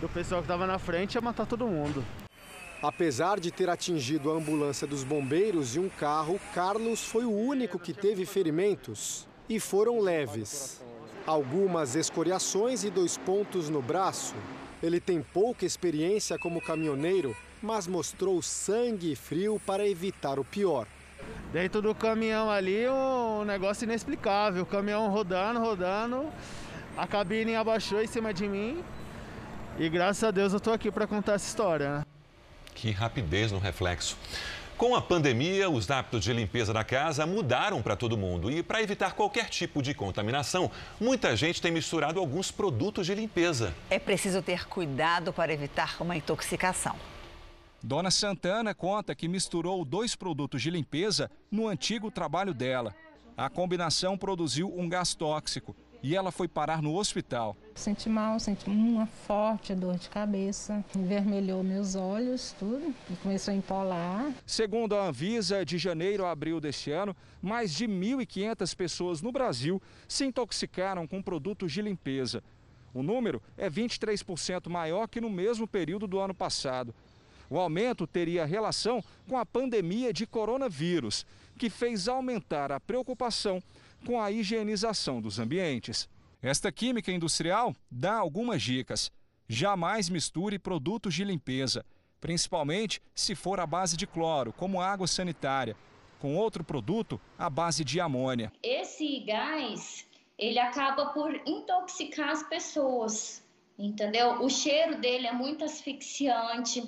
do pessoal que tava na frente, ia matar todo mundo. Apesar de ter atingido a ambulância dos bombeiros e um carro, Carlos foi o único que teve ferimentos e foram leves. Algumas escoriações e dois pontos no braço. Ele tem pouca experiência como caminhoneiro, mas mostrou sangue e frio para evitar o pior. Dentro do caminhão ali, um negócio inexplicável. O caminhão rodando, rodando, a cabine abaixou em cima de mim. E graças a Deus eu tô aqui para contar essa história. Né? Que rapidez no reflexo. Com a pandemia, os hábitos de limpeza da casa mudaram para todo mundo. E para evitar qualquer tipo de contaminação, muita gente tem misturado alguns produtos de limpeza. É preciso ter cuidado para evitar uma intoxicação. Dona Santana conta que misturou dois produtos de limpeza no antigo trabalho dela. A combinação produziu um gás tóxico e ela foi parar no hospital. Senti mal, senti uma forte dor de cabeça, envermelhou meus olhos, tudo, e começou a empolar. Segundo a Anvisa, de janeiro a abril deste ano, mais de 1.500 pessoas no Brasil se intoxicaram com produtos de limpeza. O número é 23% maior que no mesmo período do ano passado. O aumento teria relação com a pandemia de coronavírus, que fez aumentar a preocupação com a higienização dos ambientes. Esta química industrial dá algumas dicas. Jamais misture produtos de limpeza, principalmente se for à base de cloro, como água sanitária, com outro produto à base de amônia. Esse gás, ele acaba por intoxicar as pessoas, entendeu? O cheiro dele é muito asfixiante,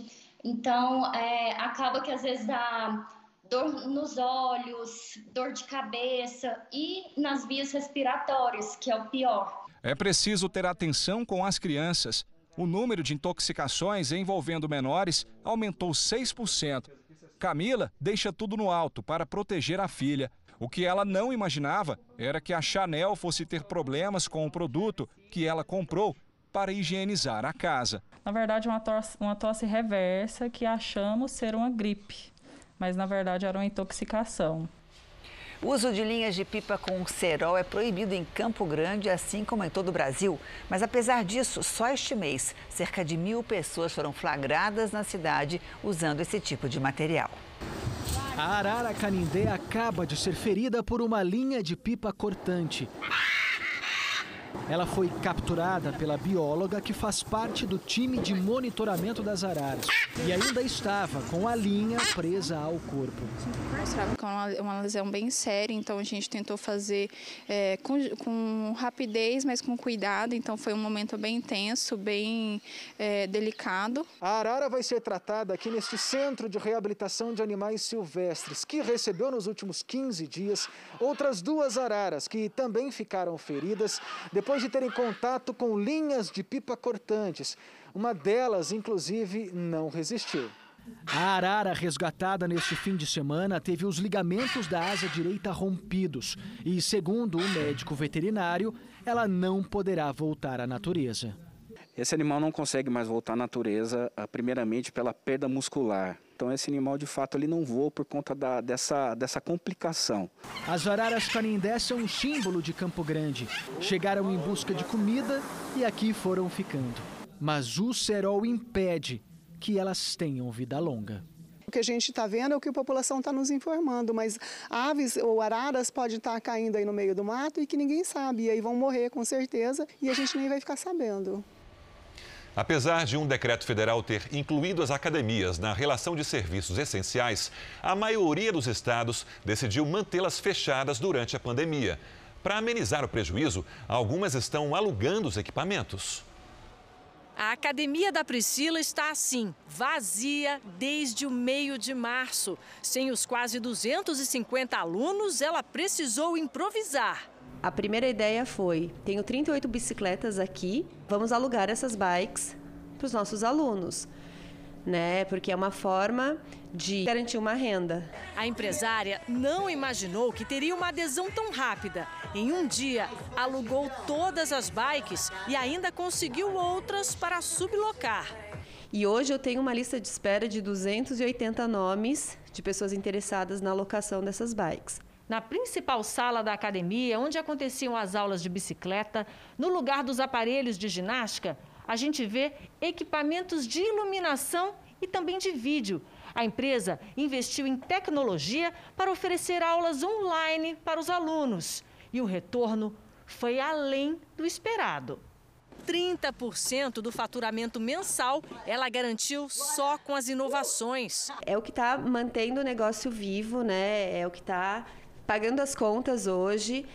então é, acaba que às vezes dá dor nos olhos, dor de cabeça e nas vias respiratórias, que é o pior. É preciso ter atenção com as crianças. O número de intoxicações envolvendo menores aumentou 6%. Camila deixa tudo no alto para proteger a filha. O que ela não imaginava era que a Chanel fosse ter problemas com o produto que ela comprou para higienizar a casa. Na verdade, uma tosse, uma tosse reversa que achamos ser uma gripe, mas na verdade era uma intoxicação. O uso de linhas de pipa com cerol é proibido em Campo Grande, assim como em todo o Brasil. Mas apesar disso, só este mês, cerca de mil pessoas foram flagradas na cidade usando esse tipo de material. A arara canindé acaba de ser ferida por uma linha de pipa cortante. Ela foi capturada pela bióloga que faz parte do time de monitoramento das araras e ainda estava com a linha presa ao corpo. Estava com uma lesão bem séria, então a gente tentou fazer é, com, com, rapidez, mas com cuidado. Então foi um momento bem intenso, bem é, delicado. A arara vai ser tratada aqui neste centro de reabilitação de animais silvestres, que recebeu nos últimos 15 dias outras duas araras que também ficaram feridas depois de terem contato com linhas de pipa cortantes. Uma delas, inclusive, não resistiu. A arara resgatada neste fim de semana teve os ligamentos da asa direita rompidos e, segundo o médico veterinário, ela não poderá voltar à natureza. Esse animal não consegue mais voltar à natureza, ah, primeiramente pela perda muscular. Então esse animal de fato ele não voa por conta da, dessa, dessa complicação. As araras canindé são um símbolo de Campo Grande. Chegaram em busca de comida e aqui foram ficando. Mas o cerol impede que elas tenham vida longa. O que a gente está vendo é o que a população está nos informando, mas aves ou araras podem estar tá caindo aí no meio do mato e que ninguém sabe, e aí vão morrer com certeza e a gente nem vai ficar sabendo. Apesar de um decreto federal ter incluído as academias na relação de serviços essenciais, a maioria dos estados decidiu mantê-las fechadas durante a pandemia. Para amenizar o prejuízo, algumas estão alugando os equipamentos. A academia da Priscila está assim, vazia desde o meio de março. Sem os quase 250 alunos, ela precisou improvisar. A primeira ideia foi: tenho 38 bicicletas aqui, vamos alugar essas bikes para os nossos alunos. Né? Porque é uma forma de garantir uma renda. A empresária não imaginou que teria uma adesão tão rápida. Em um dia, alugou todas as bikes e ainda conseguiu outras para sublocar. E hoje eu tenho uma lista de espera de 280 nomes de pessoas interessadas na locação dessas bikes na principal sala da academia, onde aconteciam as aulas de bicicleta, no lugar dos aparelhos de ginástica, a gente vê equipamentos de iluminação e também de vídeo. A empresa investiu em tecnologia para oferecer aulas online para os alunos. E o retorno foi além do esperado. 30% do faturamento mensal ela garantiu só com as inovações. É o que está mantendo o negócio vivo, né? É o que está pagando as contas hoje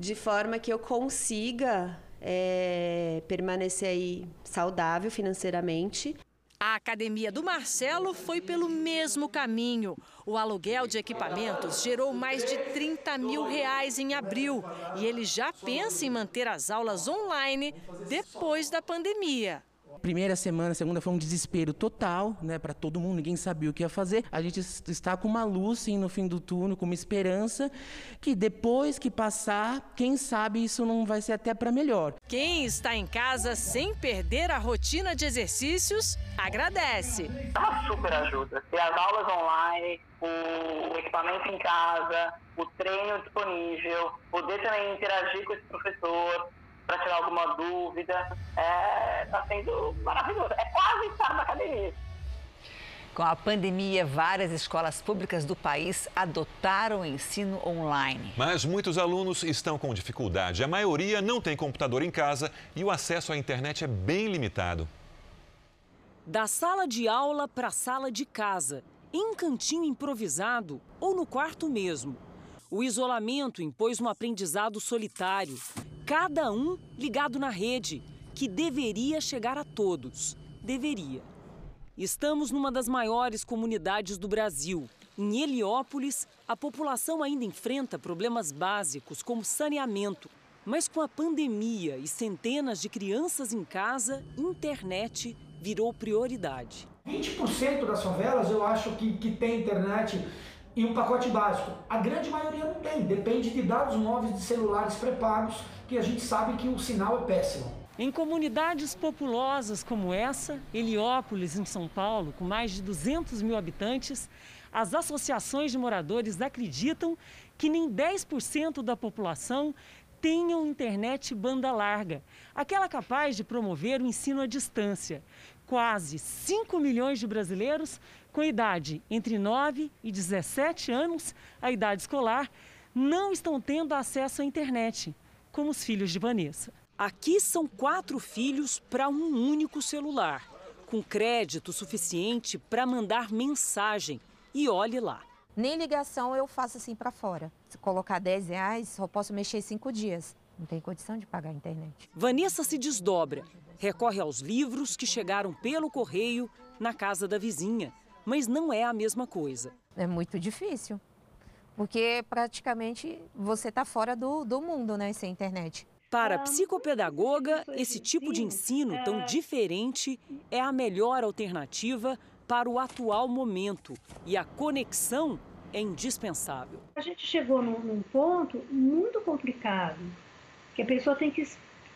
de forma que eu consiga é, permanecer aí saudável financeiramente. A academia do Marcelo foi pelo mesmo caminho. O aluguel de equipamentos gerou mais de 30 mil reais em abril e ele já pensa em manter as aulas online depois da pandemia primeira semana, segunda foi um desespero total, né, para todo mundo, ninguém sabia o que ia fazer. A gente está com uma luz sim, no fim do túnel, com uma esperança que depois que passar, quem sabe isso não vai ser até para melhor. Quem está em casa sem perder a rotina de exercícios, agradece. É uma super ajuda. E as aulas online, o equipamento em casa, o treino disponível, poder também interagir com esse professor, para tirar alguma dúvida. Está é, tá sendo maravilhoso. É quase estar na academia. Com a pandemia, várias escolas públicas do país adotaram o ensino online. Mas muitos alunos estão com dificuldade. A maioria não tem computador em casa e o acesso à internet é bem limitado. Da sala de aula para a sala de casa, em um cantinho improvisado ou no quarto mesmo. O isolamento impôs um aprendizado solitário, cada um ligado na rede, que deveria chegar a todos. Deveria. Estamos numa das maiores comunidades do Brasil. Em Heliópolis, a população ainda enfrenta problemas básicos como saneamento. Mas com a pandemia e centenas de crianças em casa, internet virou prioridade. 20% das favelas eu acho que, que tem internet e um pacote básico. A grande maioria não tem, depende de dados móveis de celulares pré-pagos, que a gente sabe que o sinal é péssimo. Em comunidades populosas como essa, Heliópolis, em São Paulo, com mais de 200 mil habitantes, as associações de moradores acreditam que nem 10% da população tenham internet banda larga, aquela capaz de promover o ensino à distância. Quase 5 milhões de brasileiros com idade entre 9 e 17 anos, a idade escolar, não estão tendo acesso à internet, como os filhos de Vanessa. Aqui são quatro filhos para um único celular, com crédito suficiente para mandar mensagem. E olhe lá. Nem ligação eu faço assim para fora. Se colocar 10 reais, só posso mexer cinco dias. Não tem condição de pagar a internet. Vanessa se desdobra, recorre aos livros que chegaram pelo correio na casa da vizinha. Mas não é a mesma coisa. É muito difícil, porque praticamente você está fora do, do mundo, né, sem internet. Para a psicopedagoga, esse tipo de ensino tão diferente é a melhor alternativa para o atual momento e a conexão é indispensável. A gente chegou num, num ponto muito complicado, que a pessoa tem que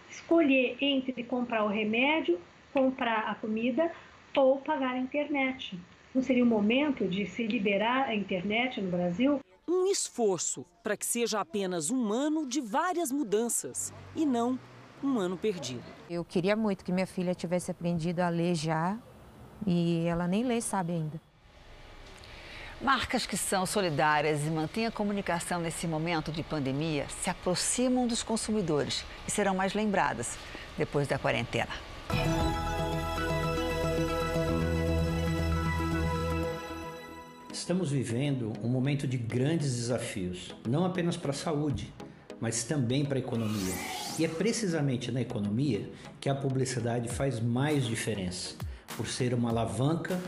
escolher entre comprar o remédio, comprar a comida ou pagar a internet. Não seria o momento de se liberar a internet no Brasil? Um esforço para que seja apenas um ano de várias mudanças e não um ano perdido. Eu queria muito que minha filha tivesse aprendido a ler já e ela nem lê sabe ainda. Marcas que são solidárias e mantêm a comunicação nesse momento de pandemia se aproximam dos consumidores e serão mais lembradas depois da quarentena. Estamos vivendo um momento de grandes desafios, não apenas para a saúde, mas também para a economia. E é precisamente na economia que a publicidade faz mais diferença, por ser uma alavanca,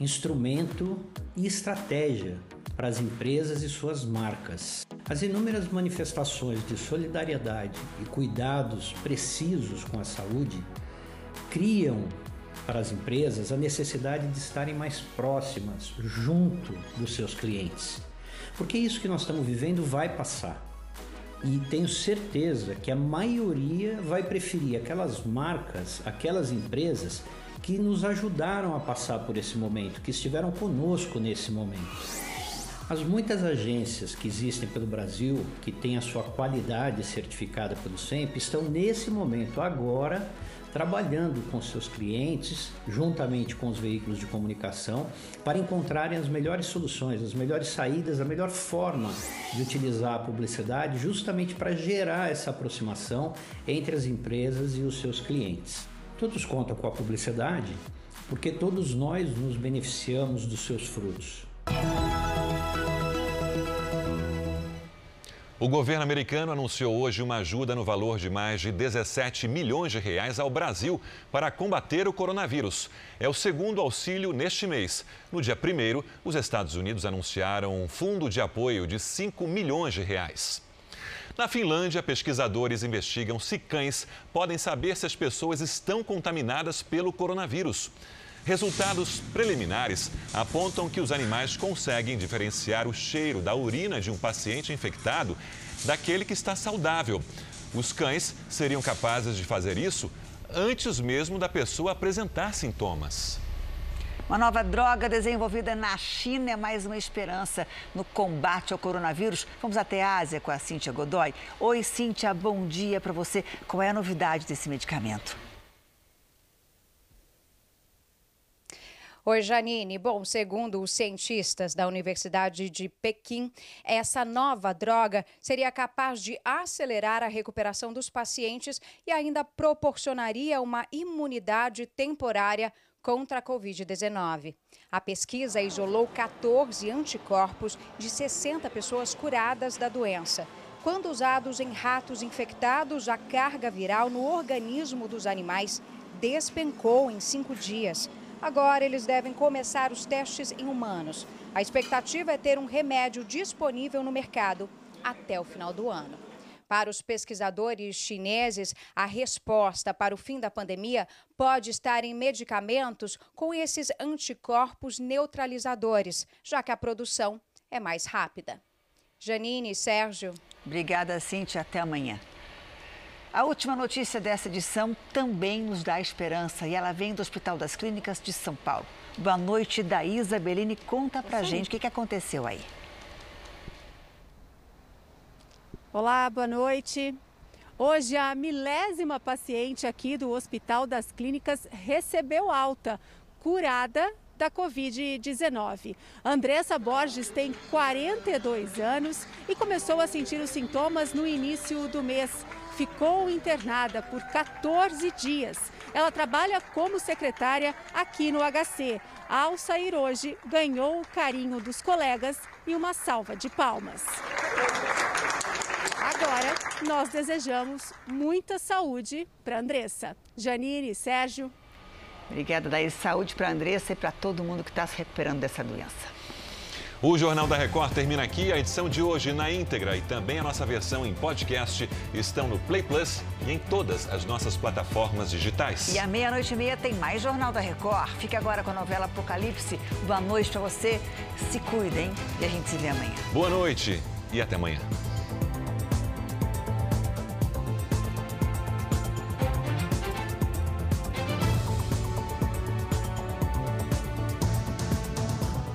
instrumento e estratégia para as empresas e suas marcas. As inúmeras manifestações de solidariedade e cuidados precisos com a saúde criam para as empresas a necessidade de estarem mais próximas, junto dos seus clientes. Porque isso que nós estamos vivendo vai passar. E tenho certeza que a maioria vai preferir aquelas marcas, aquelas empresas que nos ajudaram a passar por esse momento, que estiveram conosco nesse momento. As muitas agências que existem pelo Brasil, que têm a sua qualidade certificada pelo SEMP, estão nesse momento agora trabalhando com seus clientes, juntamente com os veículos de comunicação, para encontrarem as melhores soluções, as melhores saídas, a melhor forma de utilizar a publicidade, justamente para gerar essa aproximação entre as empresas e os seus clientes. Todos contam com a publicidade, porque todos nós nos beneficiamos dos seus frutos. O governo americano anunciou hoje uma ajuda no valor de mais de 17 milhões de reais ao Brasil para combater o coronavírus. É o segundo auxílio neste mês. No dia 1 os Estados Unidos anunciaram um fundo de apoio de 5 milhões de reais. Na Finlândia, pesquisadores investigam se cães podem saber se as pessoas estão contaminadas pelo coronavírus. Resultados preliminares apontam que os animais conseguem diferenciar o cheiro da urina de um paciente infectado daquele que está saudável. Os cães seriam capazes de fazer isso antes mesmo da pessoa apresentar sintomas. Uma nova droga desenvolvida na China é mais uma esperança no combate ao coronavírus. Vamos até a Ásia com a Cíntia Godoy. Oi, Cíntia, bom dia para você. Qual é a novidade desse medicamento? Oi, Janine. Bom, segundo os cientistas da Universidade de Pequim, essa nova droga seria capaz de acelerar a recuperação dos pacientes e ainda proporcionaria uma imunidade temporária contra a Covid-19. A pesquisa isolou 14 anticorpos de 60 pessoas curadas da doença. Quando usados em ratos infectados, a carga viral no organismo dos animais despencou em cinco dias. Agora, eles devem começar os testes em humanos. A expectativa é ter um remédio disponível no mercado até o final do ano. Para os pesquisadores chineses, a resposta para o fim da pandemia pode estar em medicamentos com esses anticorpos neutralizadores, já que a produção é mais rápida. Janine e Sérgio. Obrigada, Cintia. Até amanhã. A última notícia dessa edição também nos dá esperança e ela vem do Hospital das Clínicas de São Paulo. Boa noite, Daísa Bellini. Conta pra gente o que, que aconteceu aí. Olá, boa noite. Hoje, a milésima paciente aqui do Hospital das Clínicas recebeu alta, curada da Covid-19. Andressa Borges tem 42 anos e começou a sentir os sintomas no início do mês ficou internada por 14 dias. Ela trabalha como secretária aqui no HC. Ao sair hoje, ganhou o carinho dos colegas e uma salva de palmas. Agora, nós desejamos muita saúde para Andressa. Janine, Sérgio. Obrigada, Daí. Saúde para Andressa e para todo mundo que está se recuperando dessa doença. O Jornal da Record termina aqui. A edição de hoje na íntegra e também a nossa versão em podcast estão no Play Plus e em todas as nossas plataformas digitais. E à meia-noite e meia tem mais Jornal da Record. Fique agora com a novela Apocalipse. Boa noite para você. Se cuidem e a gente se vê amanhã. Boa noite e até amanhã.